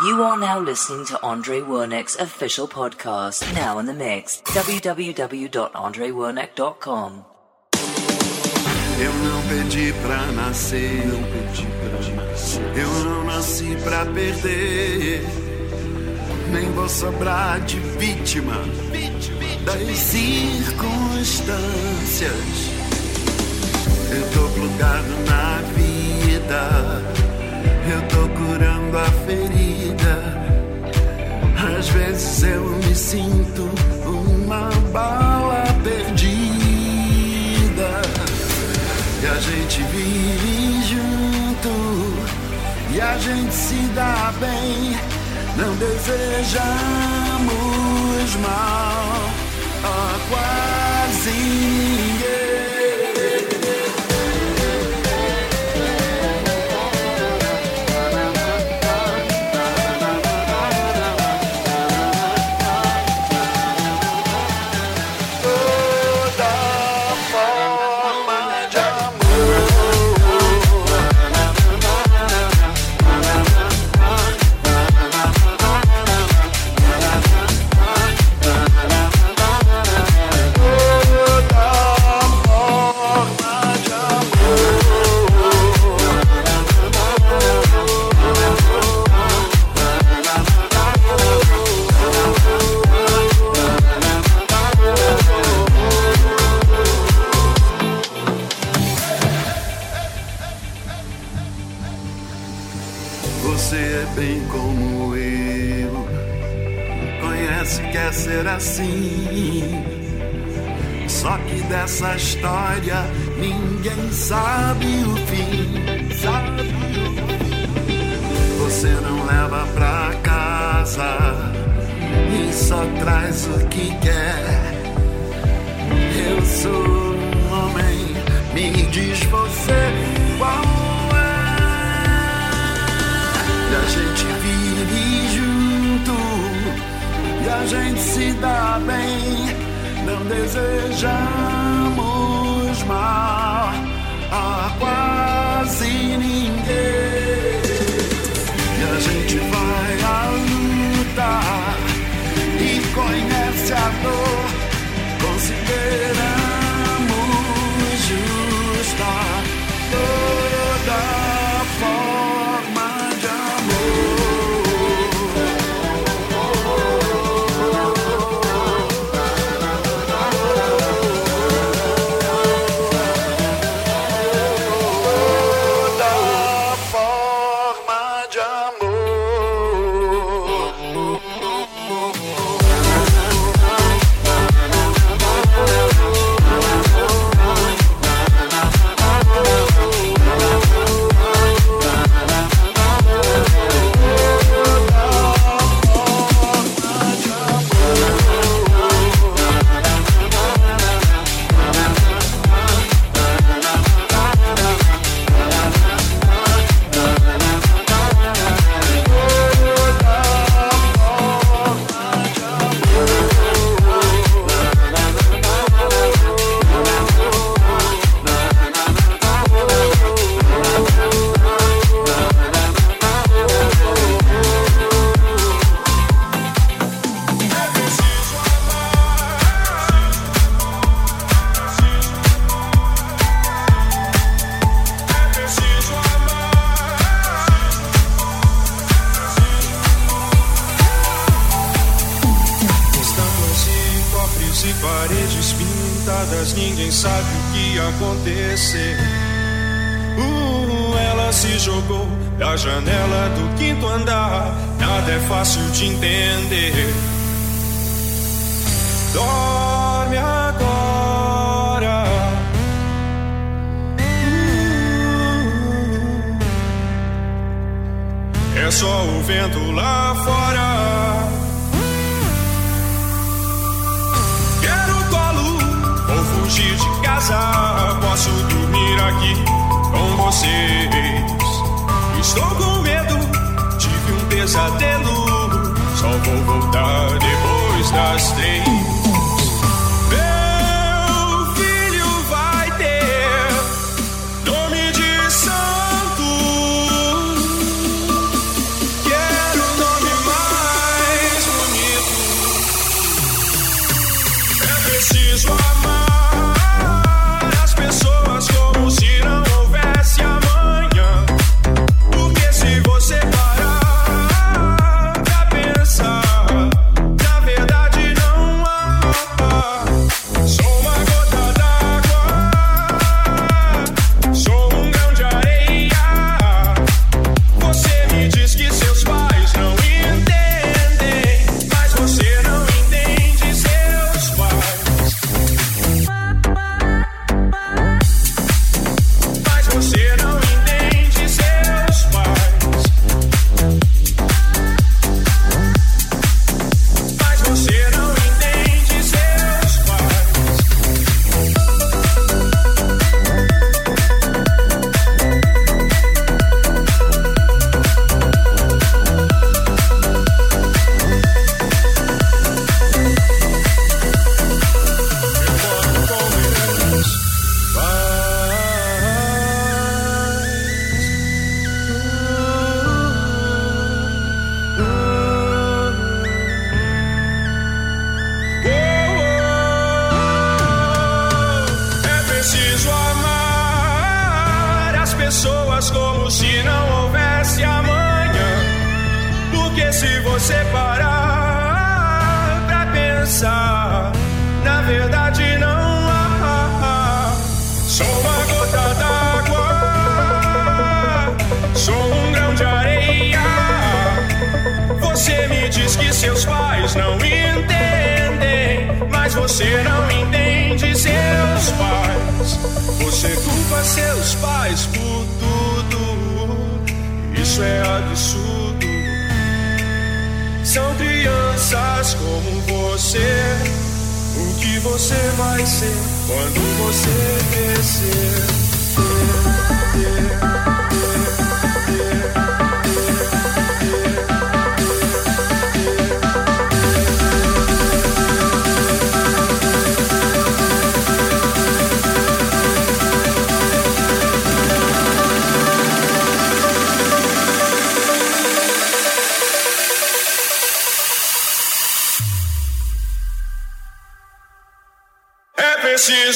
You are now listening to Andre Wernick's official podcast, now in the mix. www.andrewernick.com. Eu não pedi pra nascer, não pedi pra nascer. Eu não nasci pra perder. Nem vou sobrar de vítima, das circunstâncias. Eu tô plugado na vida. Eu tô curando a ferida. Às vezes eu me sinto uma bala perdida. E a gente vive junto. E a gente se dá bem. Não desejamos mal a quase ninguém. Só que dessa história ninguém sabe o fim. Sabe o fim. Você não leva pra casa e só traz o que quer. Eu sou um homem, me diz você qual é. E a gente vive junto e a gente se dá bem. Não desejamos mal a quase ninguém.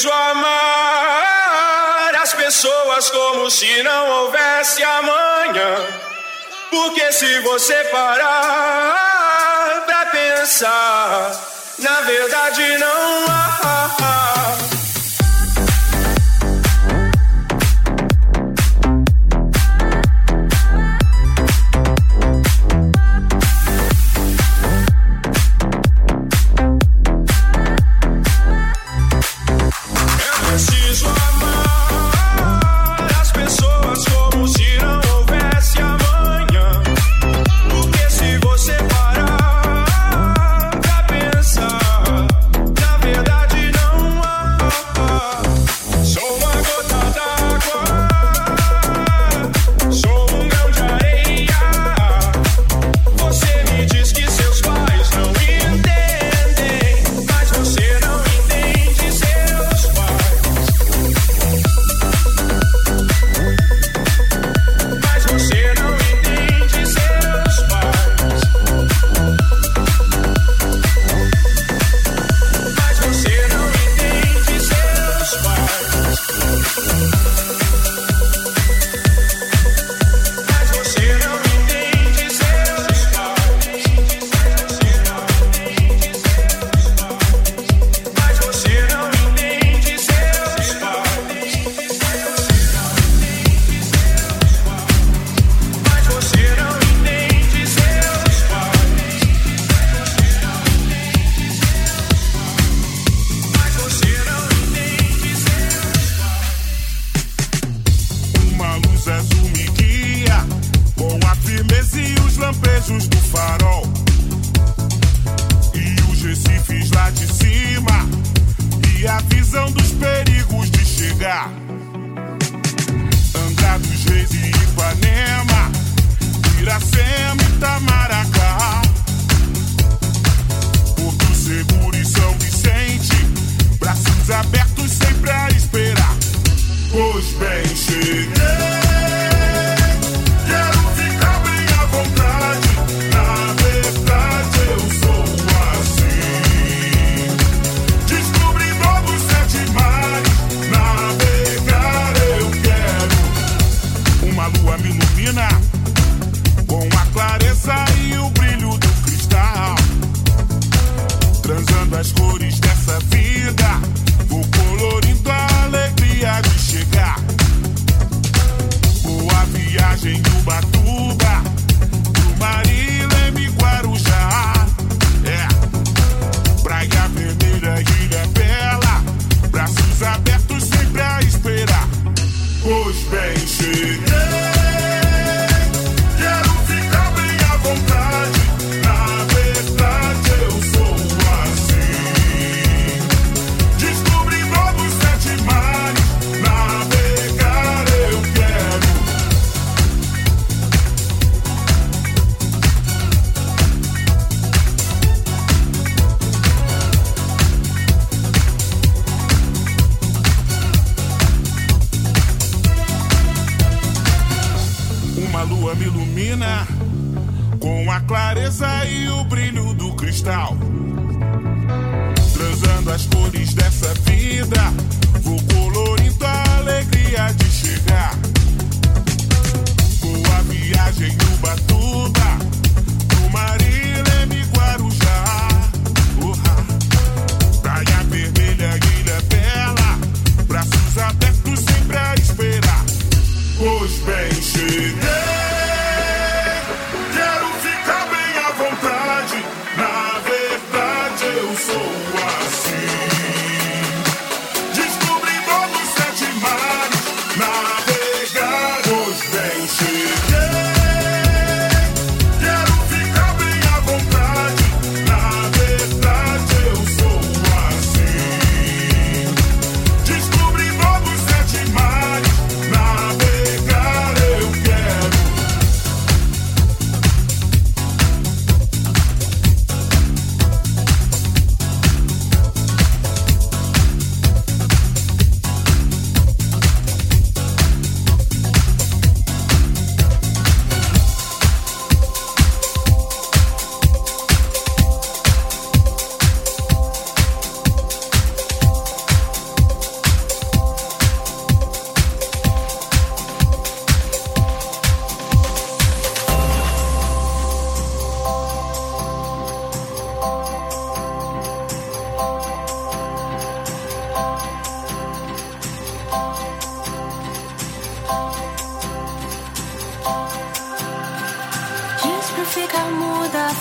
preciso amar as pessoas como se não houvesse amanhã. Porque se você parar pra pensar, na verdade não há.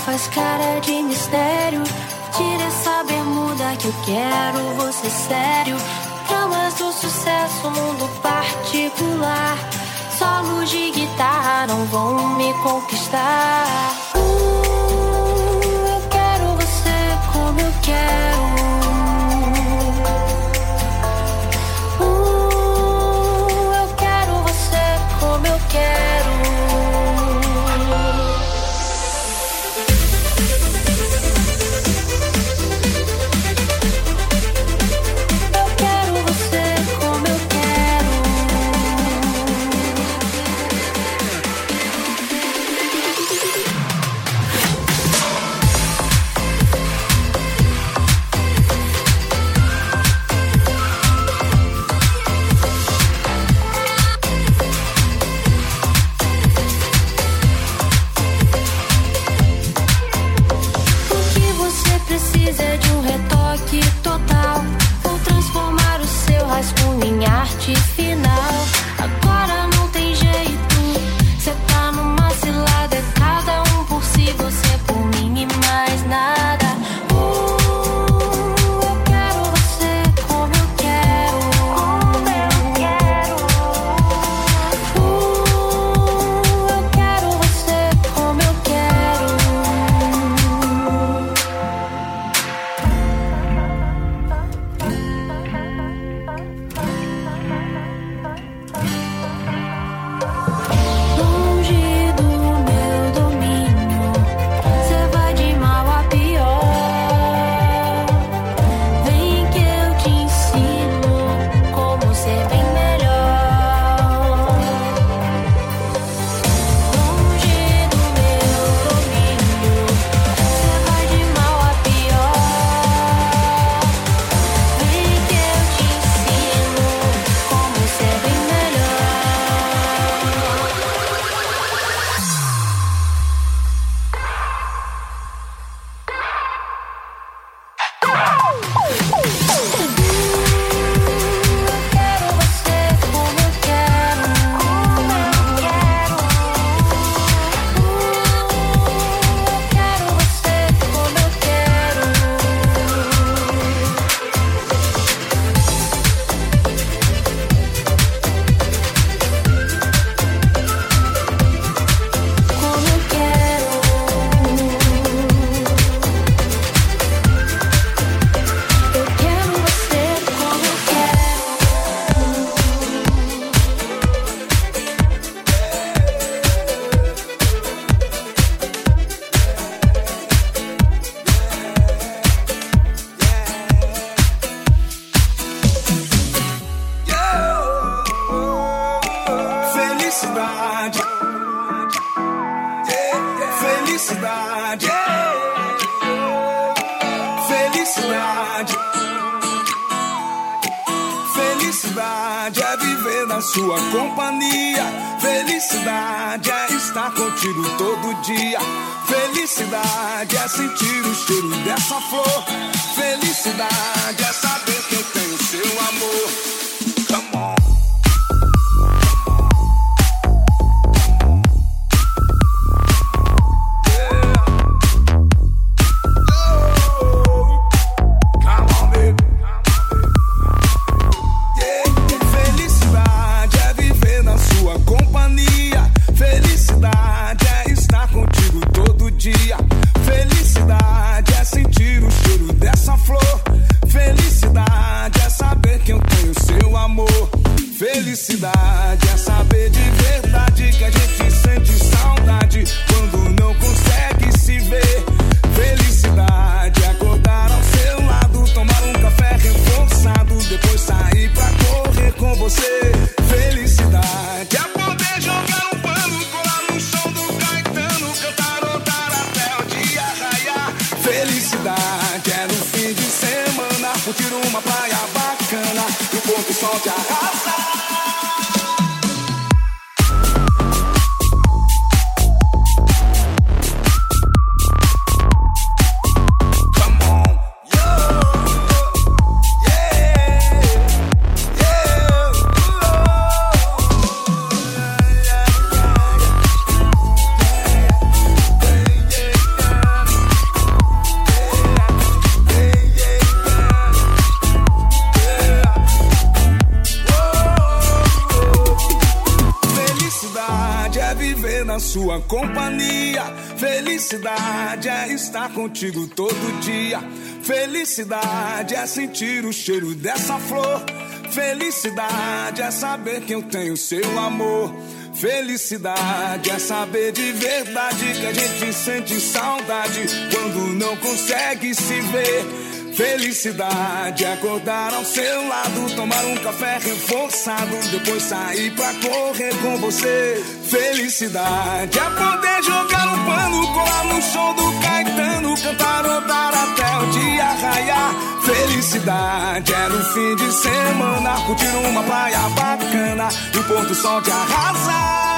faz cara de mistério. Tira essa bermuda que eu quero você sério. Tramas do sucesso, mundo particular. Solos de guitarra não vão me conquistar. Uh, eu quero você como eu quero. Uh, eu quero você como eu quero. Survive. Felicidade é sentir o cheiro dessa flor. Felicidade é saber que eu tenho seu amor. Felicidade é saber de verdade que a gente sente saudade quando não consegue se ver. Felicidade acordar ao seu lado, tomar um café reforçado, depois sair pra correr com você. Felicidade é poder jogar um pano, colar no show do Caetano, cantar rodar até o dia raiar. Felicidade é no fim de semana, curtir uma praia bacana e o Porto Sol de arrasar.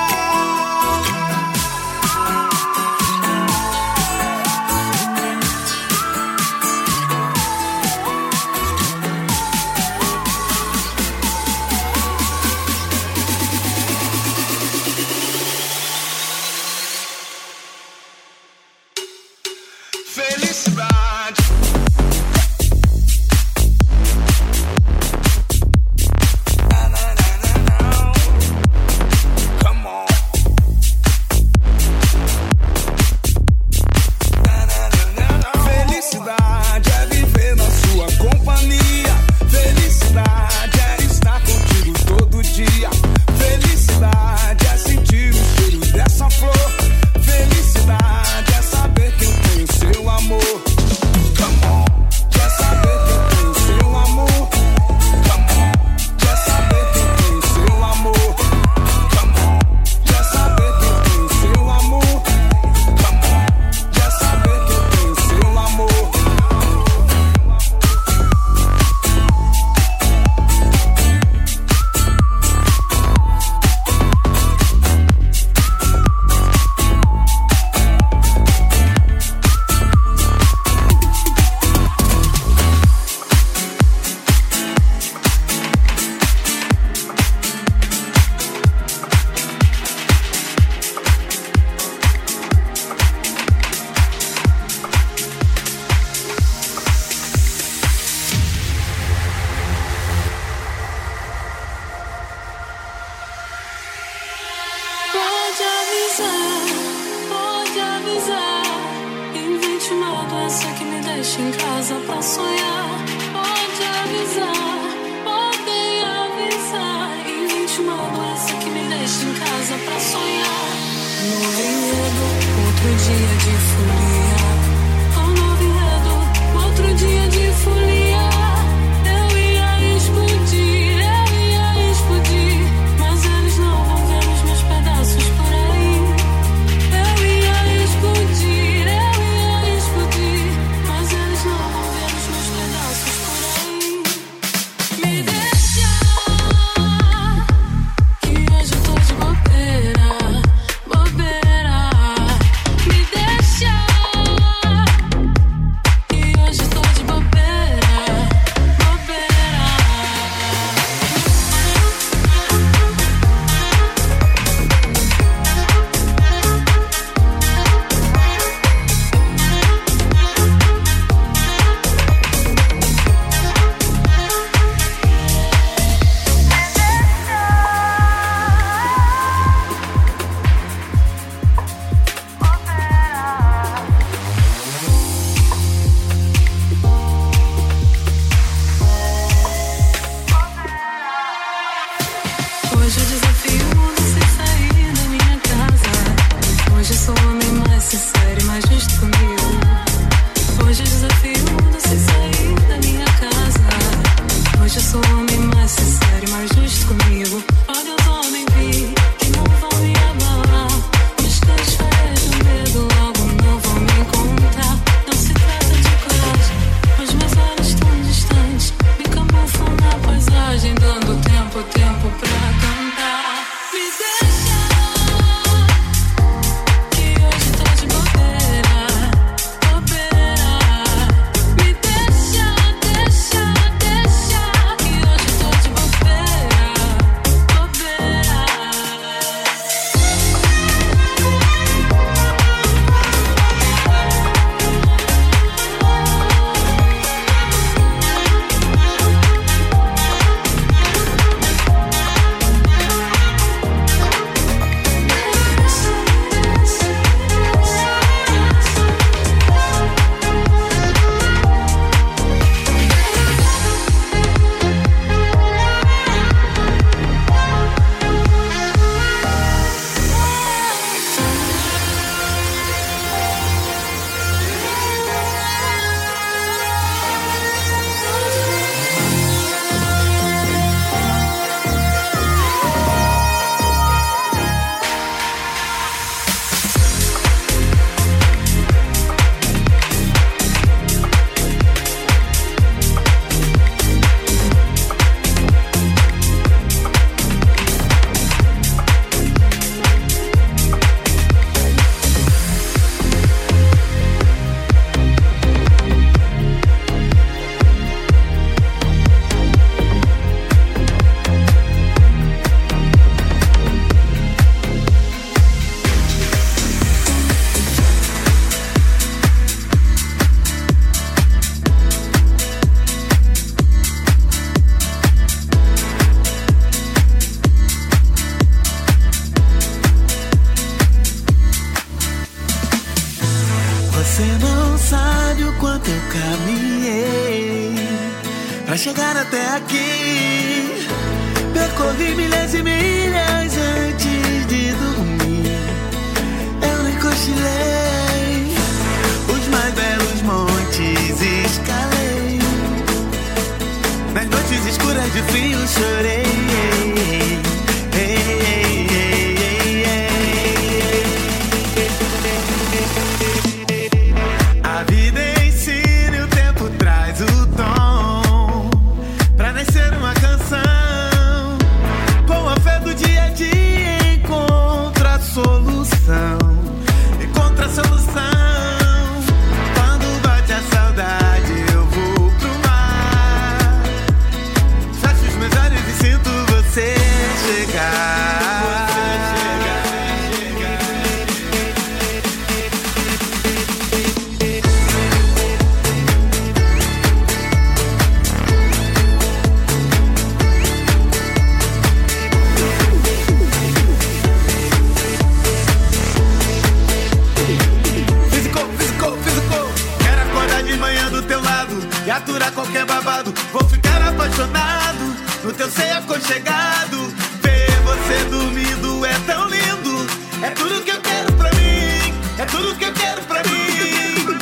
Vou ficar apaixonado no teu seio aconchegado. Ver você dormindo é tão lindo. É tudo que eu quero pra mim. É tudo que eu quero pra mim.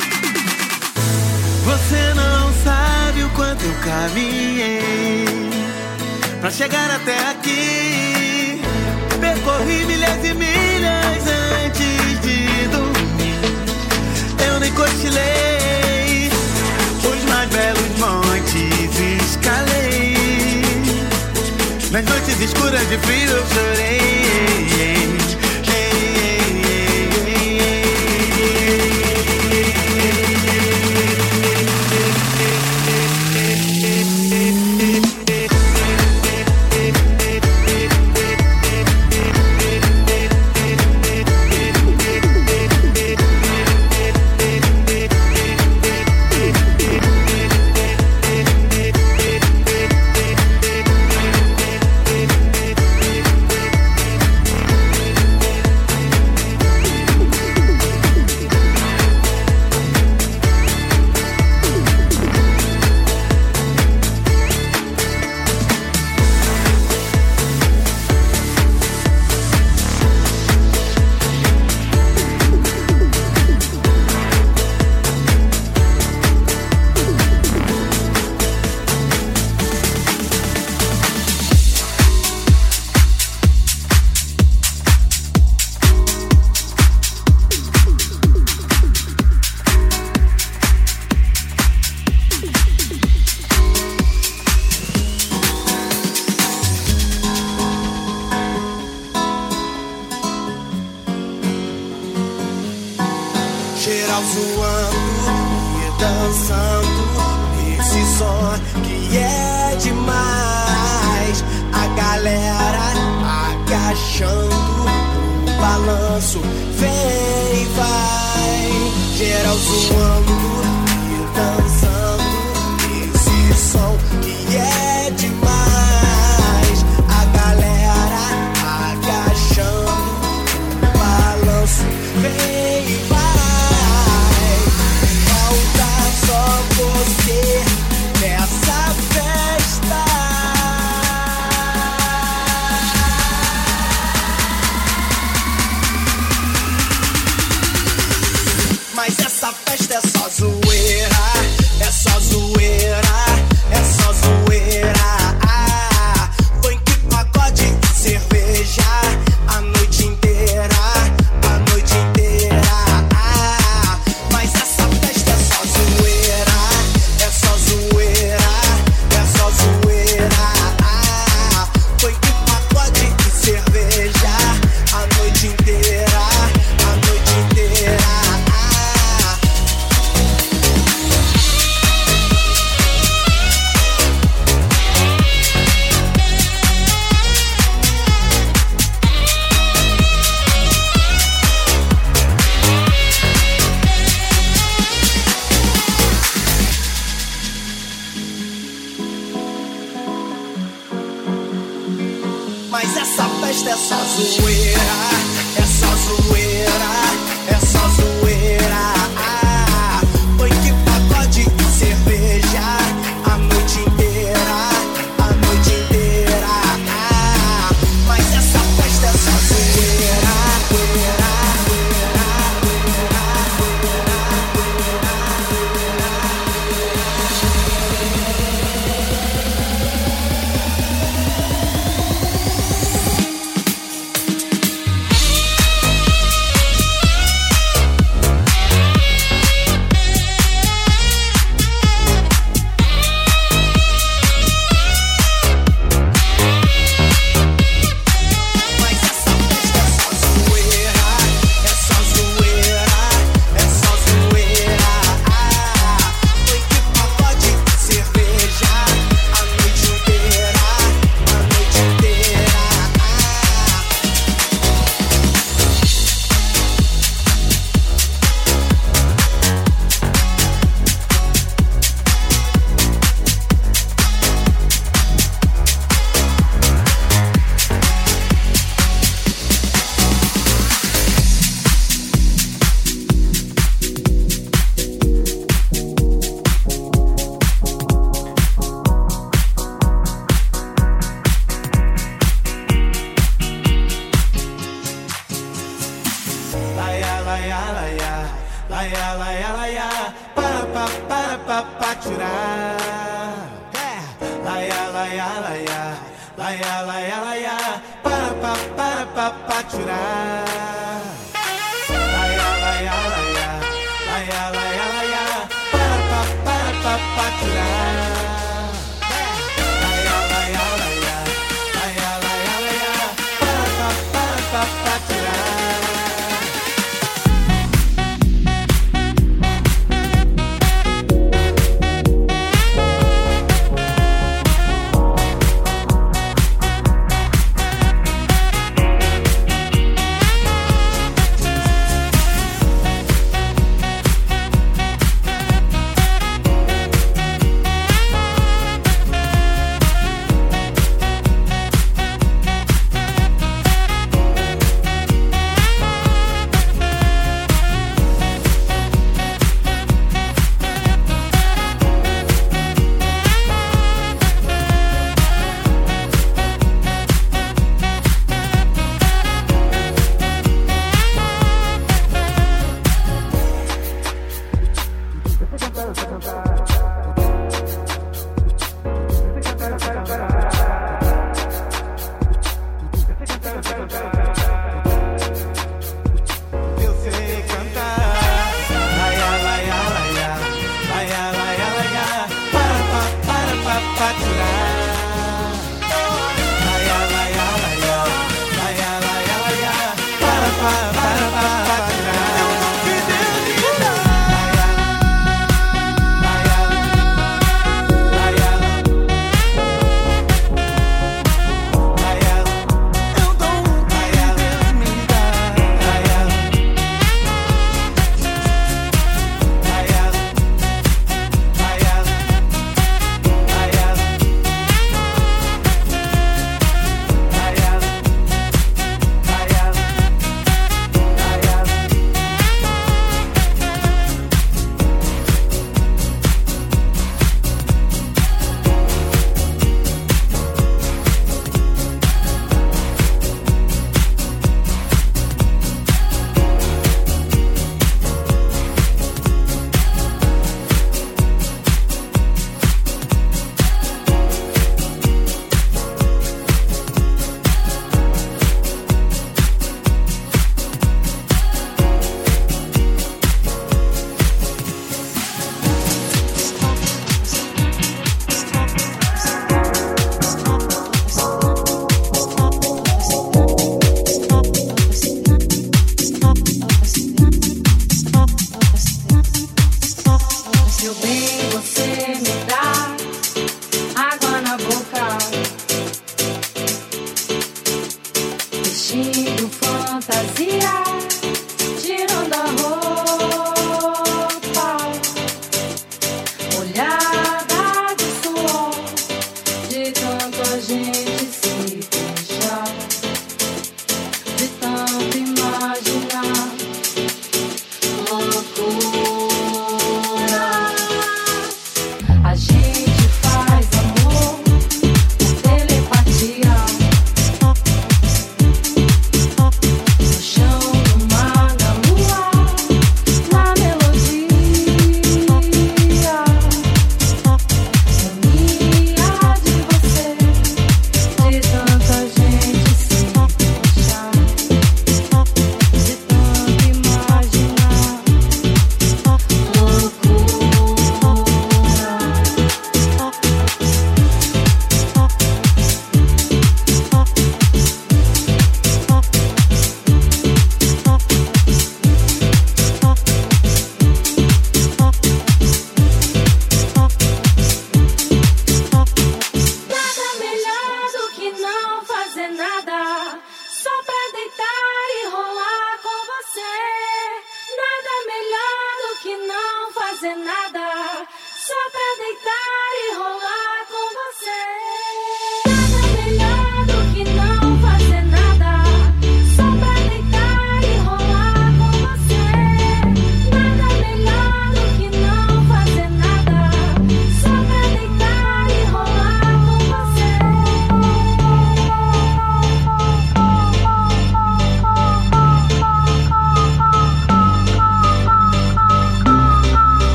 Você não sabe o quanto eu caminhei pra chegar até aqui. Percorri milhas e milhas antes de dormir. Eu nem cochilei Nas noites escuras de frio eu chorei. Dançando. Esse som que é demais. A galera agachando. O balanço vem e vai. Geral zoando e dançando essa festa é só zoeira, é só zoeira, é só zoeira. para atrás.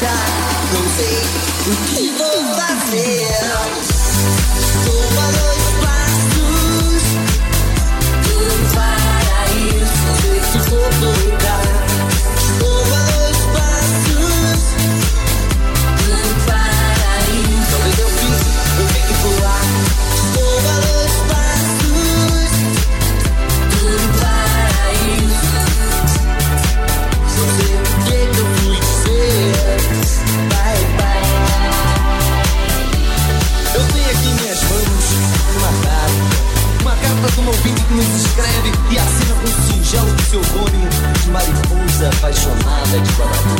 Sei o que eu fui let you run.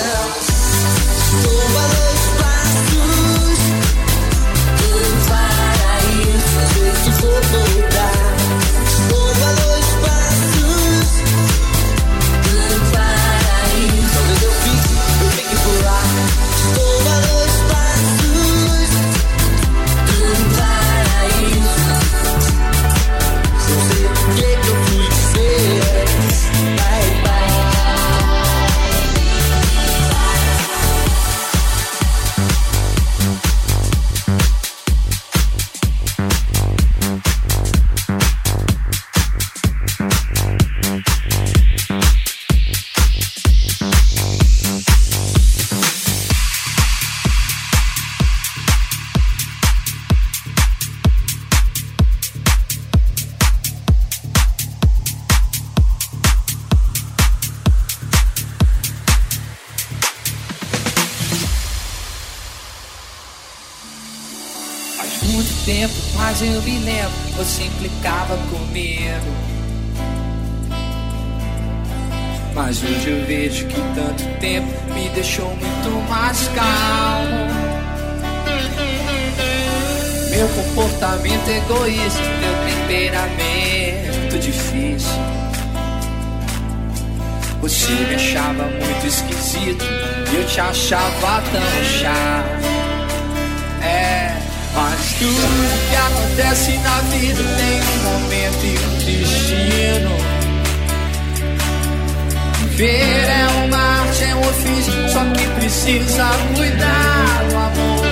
Christmas. difícil. Você me achava muito esquisito e eu te achava tão chato. É, mas tudo que acontece na vida tem um momento e um destino. Ver é uma arte, é um ofício, só que precisa cuidar do amor.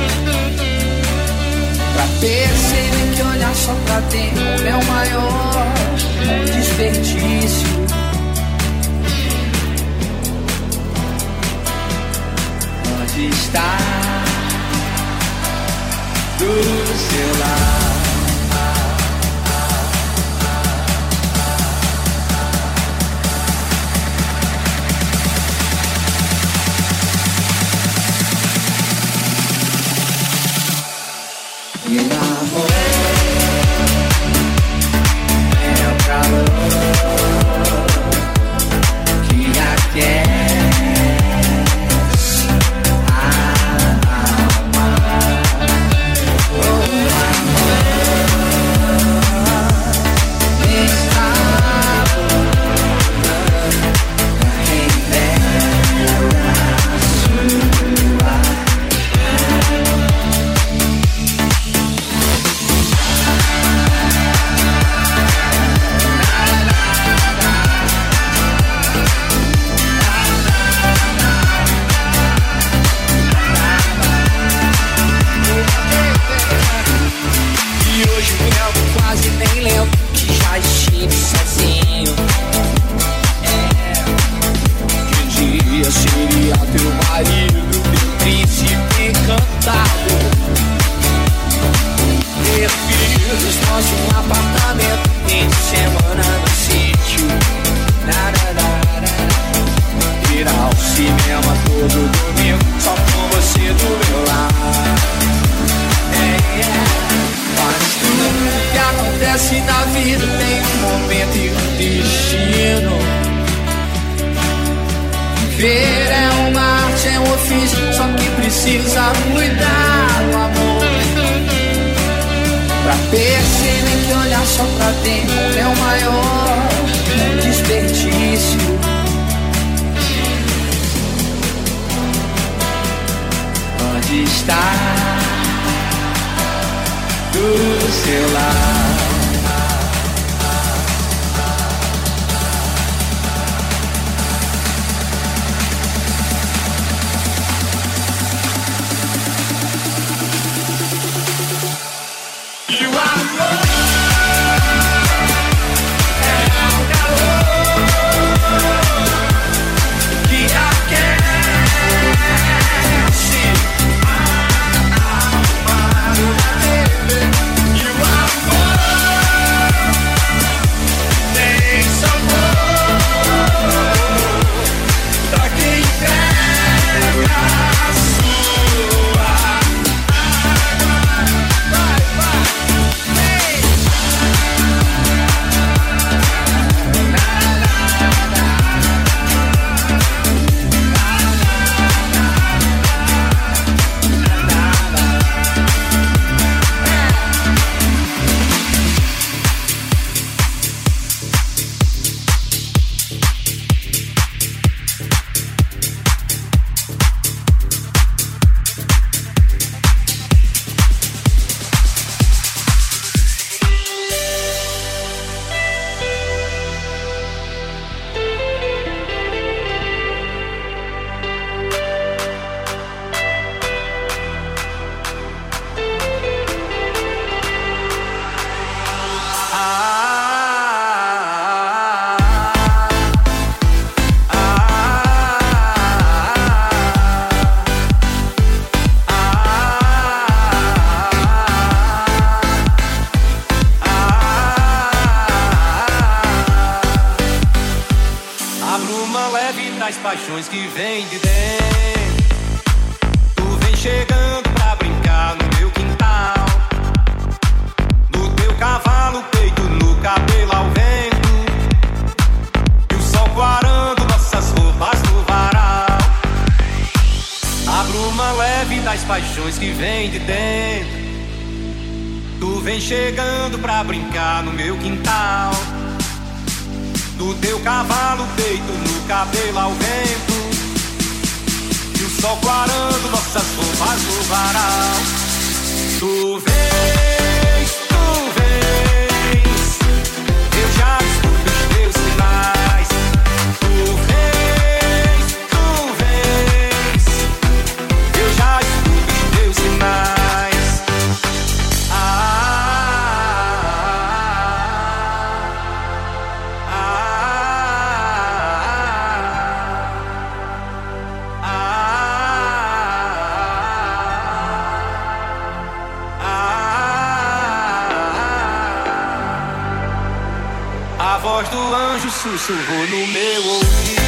Pra perceber só pra ter é o maior desperdício. onde está do seu lado. Sussurrou no meu ouvido.